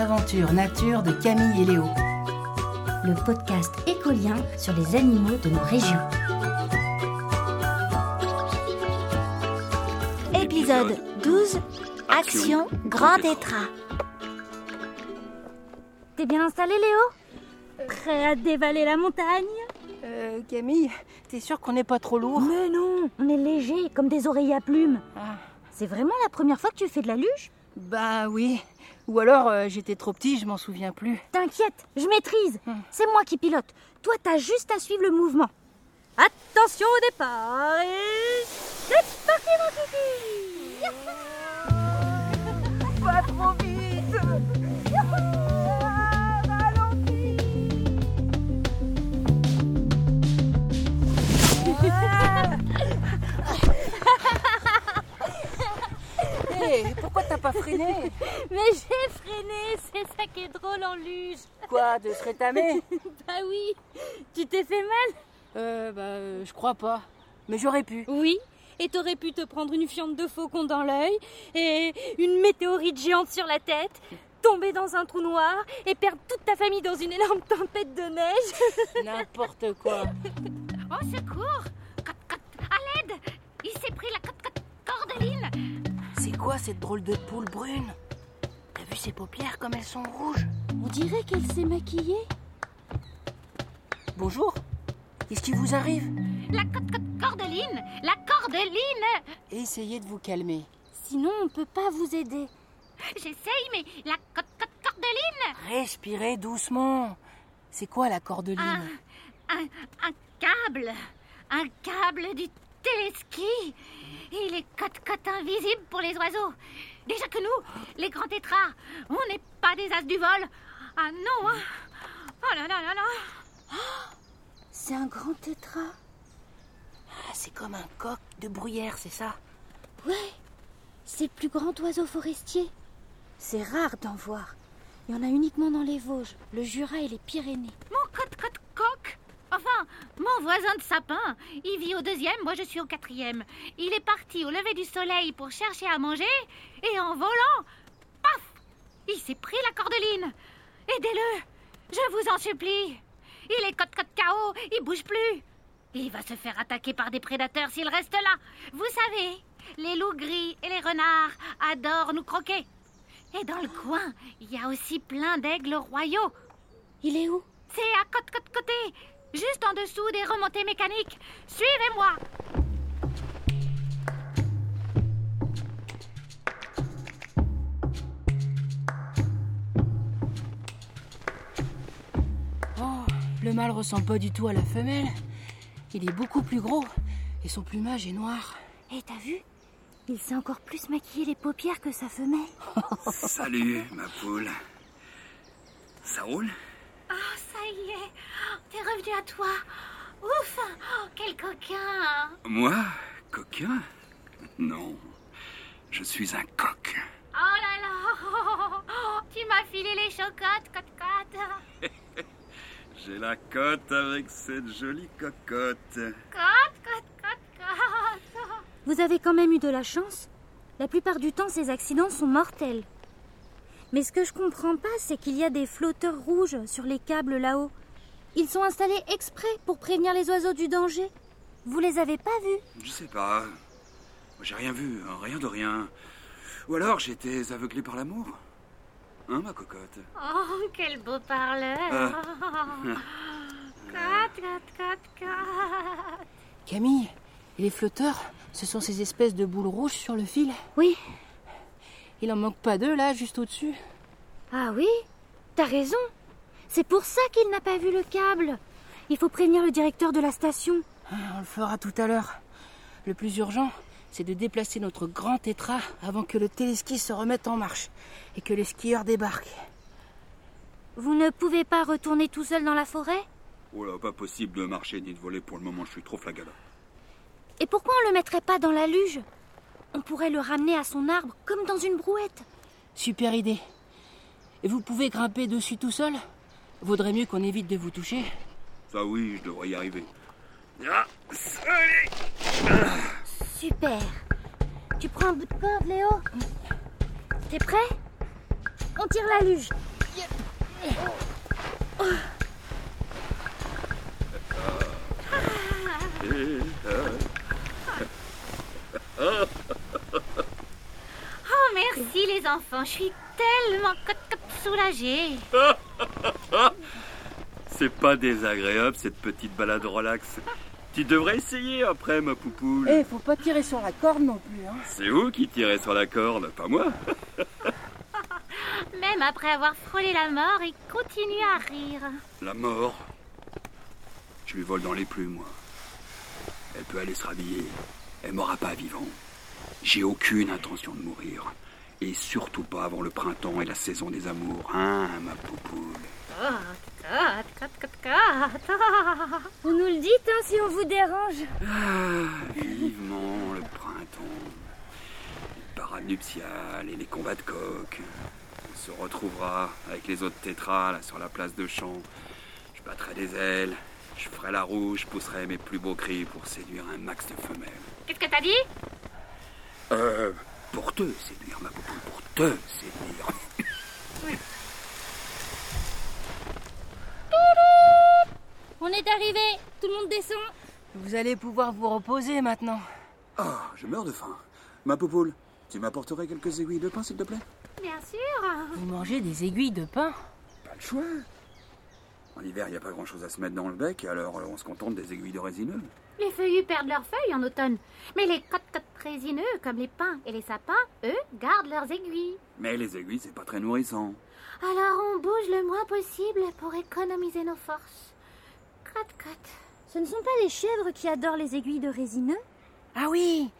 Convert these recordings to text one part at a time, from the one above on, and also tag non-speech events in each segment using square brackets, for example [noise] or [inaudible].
aventures nature de Camille et Léo. Le podcast écolien sur les animaux de nos régions. Épisode 12 Action Grand Étras. T'es bien installé, Léo? Prêt à dévaler la montagne? Euh, Camille, t'es sûre qu'on n'est pas trop lourd? Mais non, on est léger, comme des oreilles à plumes. Ah, C'est vraiment la première fois que tu fais de la luge? Bah oui. Ou alors euh, j'étais trop petit, je m'en souviens plus. T'inquiète, je maîtrise. Hmm. C'est moi qui pilote. Toi, t'as juste à suivre le mouvement. Attention au départ et... C'est parti, mon kiki [laughs] Pas trop vite pas freiné [laughs] Mais j'ai freiné, c'est ça qui est drôle en luge. Quoi, de se rétamer [laughs] Bah oui, tu t'es fait mal Euh, bah, euh, je crois pas. Mais j'aurais pu. Oui, et t'aurais pu te prendre une fiente de faucon dans l'œil et une météorite géante sur la tête, tomber dans un trou noir et perdre toute ta famille dans une énorme tempête de neige. N'importe quoi. Au [laughs] secours quoi cette drôle de poule brune T'as vu ses paupières comme elles sont rouges On dirait qu'elle s'est maquillée. Bonjour. Qu'est-ce qui vous arrive La cote, cote, cordeline La cordeline Essayez de vous calmer. Sinon, on peut pas vous aider. J'essaye, mais la cordeline Respirez doucement. C'est quoi la cordeline un, un, un câble Un câble du téléski Il est cote-cote invisible pour les oiseaux. Déjà que nous, les grands tétras, on n'est pas des as du vol. Ah non, hein Oh là là là là C'est un grand tétra. Ah, C'est comme un coq de bruyère, c'est ça? Ouais, c'est le plus grand oiseau forestier. C'est rare d'en voir. Il y en a uniquement dans les Vosges, le Jura et les Pyrénées. Mon voisin de sapin, il vit au deuxième, moi je suis au quatrième. Il est parti au lever du soleil pour chercher à manger, et en volant, paf Il s'est pris la cordeline. Aidez-le Je vous en supplie. Il est cote-cote KO, il bouge plus. Il va se faire attaquer par des prédateurs s'il reste là. Vous savez, les loups gris et les renards adorent nous croquer. Et dans le coin, il y a aussi plein d'aigles royaux. Il est où? C'est à côte côte côté, juste en dessous des remontées mécaniques. Suivez-moi. Oh, le mâle ressemble pas du tout à la femelle. Il est beaucoup plus gros et son plumage est noir. Eh, t'as vu? Il s'est encore plus maquillé les paupières que sa femelle. [laughs] Salut, ma poule. Ça roule? T'es revenu à toi. Ouf, oh, quel coquin. Moi Coquin? Non. Je suis un coq. Oh là là, oh, tu m'as filé les chocottes, cote cote. [laughs] J'ai la cote avec cette jolie cocotte. Cote cote cote cote. Vous avez quand même eu de la chance. La plupart du temps, ces accidents sont mortels. Mais ce que je comprends pas, c'est qu'il y a des flotteurs rouges sur les câbles là-haut. Ils sont installés exprès pour prévenir les oiseaux du danger. Vous les avez pas vus Je sais pas. J'ai rien vu, hein, rien de rien. Ou alors j'étais aveuglé par l'amour Hein, ma cocotte Oh, quel beau parleur. [laughs] Cote. Camille, et les flotteurs, ce sont ces espèces de boules rouges sur le fil. Oui. Il en manque pas deux là, juste au-dessus. Ah oui T'as raison. C'est pour ça qu'il n'a pas vu le câble. Il faut prévenir le directeur de la station. Ah, On le fera tout à l'heure. Le plus urgent, c'est de déplacer notre grand tétra avant que le téléski se remette en marche et que les skieurs débarquent. Vous ne pouvez pas retourner tout seul dans la forêt? Oh là, pas possible de marcher ni de voler pour le moment, je suis trop flagala. Et pourquoi on le mettrait pas dans la luge? On pourrait le ramener à son arbre comme dans une brouette. Super idée. Et vous pouvez grimper dessus tout seul? Vaudrait mieux qu'on évite de vous toucher. Ça oui, je devrais y arriver. Ah, allez Super. Tu prends un bout de corde, Léo? T'es prêt? On tire la luge. Oh, merci les enfants, je suis tellement soulagée. [laughs] [laughs] C'est pas désagréable cette petite balade relax. Tu devrais essayer après, ma poupoule. Eh, faut pas tirer sur la corde non plus, hein. C'est vous qui tirez sur la corde, pas moi. [laughs] Même après avoir frôlé la mort, il continue à rire. La mort. Je lui vole dans les plumes, moi. Elle peut aller se rhabiller. Elle m'aura pas vivant. J'ai aucune intention de mourir. Et surtout pas avant le printemps et la saison des amours, hein, ma poupoule. Vous nous le dites hein, si on vous dérange. Ah, vivement le printemps. Les parades nuptiales et les combats de coq. On se retrouvera avec les autres tétras là sur la place de champ. Je battrai des ailes, je ferai la roue, je pousserai mes plus beaux cris pour séduire un max de femelles. Qu'est-ce que t'as dit? Euh, pour te séduire, ma poupole, pour te séduire. [laughs] On est arrivé. Tout le monde descend. Vous allez pouvoir vous reposer maintenant. Ah, je meurs de faim. Ma poupole, tu m'apporterais quelques aiguilles de pain, s'il te plaît? Bien sûr. Vous mangez des aiguilles de pain Pas le choix. En hiver, il n'y a pas grand-chose à se mettre dans le bec, alors euh, on se contente des aiguilles de résineux. Les feuillus perdent leurs feuilles en automne. Mais les cotes-cotes résineux, comme les pins et les sapins, eux, gardent leurs aiguilles. Mais les aiguilles, c'est pas très nourrissant. Alors on bouge le moins possible pour économiser nos forces. Cote-cote. Ce ne sont pas les chèvres qui adorent les aiguilles de résineux Ah oui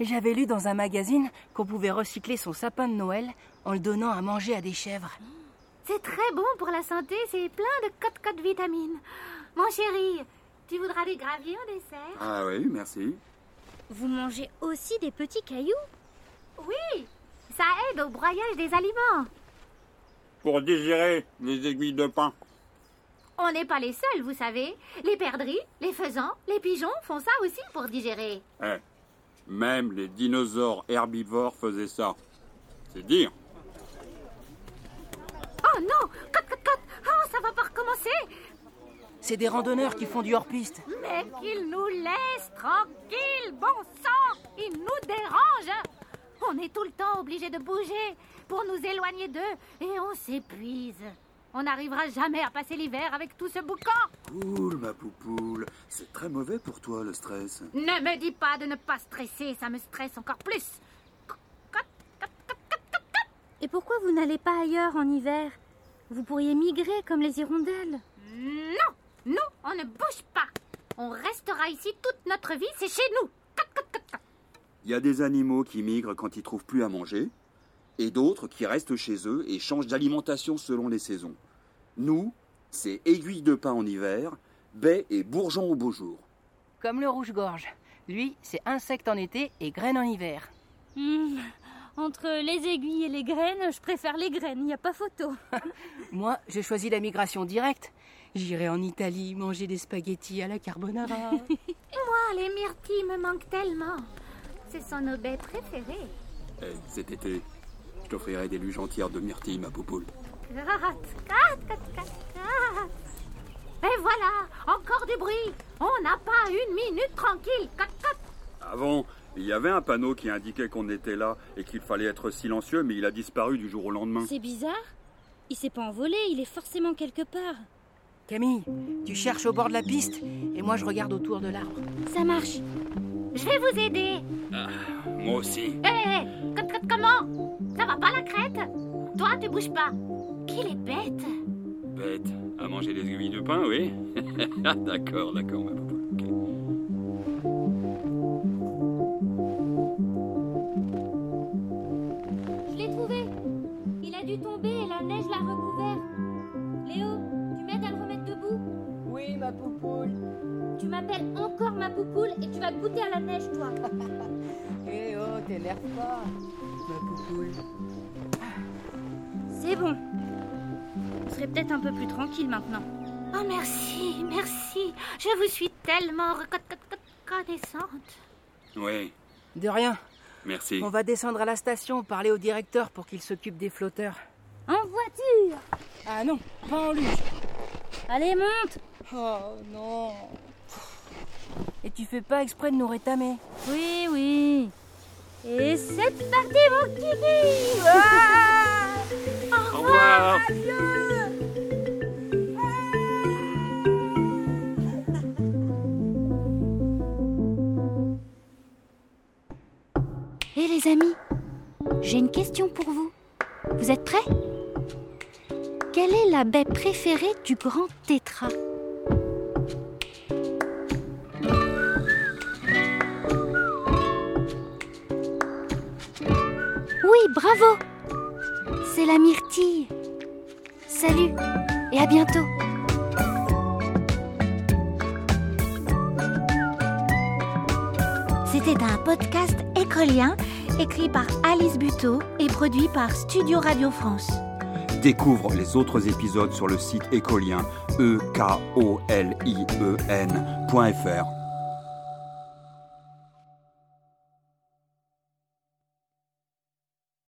J'avais lu dans un magazine qu'on pouvait recycler son sapin de Noël en le donnant à manger à des chèvres. C'est très bon pour la santé, c'est plein de cote-cote vitamines. Mon chéri, tu voudras des graviers en dessert? Ah oui, merci. Vous mangez aussi des petits cailloux? Oui, ça aide au broyage des aliments. Pour digérer les aiguilles de pain. On n'est pas les seuls, vous savez. Les perdrix, les faisans, les pigeons font ça aussi pour digérer. Eh, même les dinosaures herbivores faisaient ça. C'est dire. Oh non Cote, cote, cote Oh, ça va pas recommencer C'est des randonneurs qui font du hors-piste. Mais qu'ils nous laissent tranquilles, bon sang Ils nous dérangent On est tout le temps obligés de bouger pour nous éloigner d'eux et on s'épuise. On n'arrivera jamais à passer l'hiver avec tout ce boucan. Poule, ma poupoule, c'est très mauvais pour toi le stress. Ne me dis pas de ne pas stresser, ça me stresse encore plus. Cote, cote, cote, cote, cote, cote. Et pourquoi vous n'allez pas ailleurs en hiver? Vous pourriez migrer comme les hirondelles. Non, nous, on ne bouge pas. On restera ici toute notre vie, c'est chez nous. Il y a des animaux qui migrent quand ils trouvent plus à manger, et d'autres qui restent chez eux et changent d'alimentation selon les saisons. Nous, c'est aiguille de pain en hiver, baie et bourgeon au beau jour. Comme le rouge-gorge. Lui, c'est insecte en été et graine en hiver. Hmm, Entre les aiguilles et les graines, je préfère les graines, il n'y a pas photo. [laughs] [laughs] Moi, j'ai choisi la migration directe. J'irai en Italie manger des spaghettis à la carbonara. [laughs] Moi, les myrtilles me manquent tellement. Ce sont nos baies préférées. Eh, cet été, je t'offrirai des luges entières de myrtilles, ma poupoule. Et voilà, encore du bruit. On n'a pas une minute tranquille. Cote, il y avait un panneau qui indiquait qu'on était là et qu'il fallait être silencieux, mais il a disparu du jour au lendemain. C'est bizarre. Il s'est pas envolé, il est forcément quelque part. Camille, tu cherches au bord de la piste et moi je regarde autour de l'arbre. Ça marche. Je vais vous aider. Moi aussi. Hé, cote, comment? Ça va pas la crête? Toi, tu bouges pas. Qu'il est bête. Bête, à manger des aiguilles de pain, oui [laughs] D'accord, d'accord, ma Je l'ai trouvé. Il a dû tomber et la neige l'a recouvert. Léo, tu m'aides à le remettre debout? Oui, ma poupoule. Tu m'appelles encore ma poupoule et tu vas goûter à la neige, toi. [laughs] Eh oh, t'énerve pas, ma poupoule. C'est bon. On serait peut-être un peu plus tranquille maintenant. Oh, merci, merci. Je vous suis tellement reconnaissante. Oui, De rien. Merci. On va descendre à la station, parler au directeur pour qu'il s'occupe des flotteurs. En voiture Ah non, pas en luge. Allez, monte Oh non. Et tu fais pas exprès de nous rétamer. Oui, oui. Et c'est parti, mon kiki Ah [laughs] Au revoir. Amis, j'ai une question pour vous. Vous êtes prêts? Quelle est la baie préférée du grand tétra? Oui, bravo C'est la myrtille. Salut et à bientôt. C'était un podcast écolien écrit par Alice Buteau et produit par Studio Radio France. Découvre les autres épisodes sur le site écolien e k o l i e n.fr.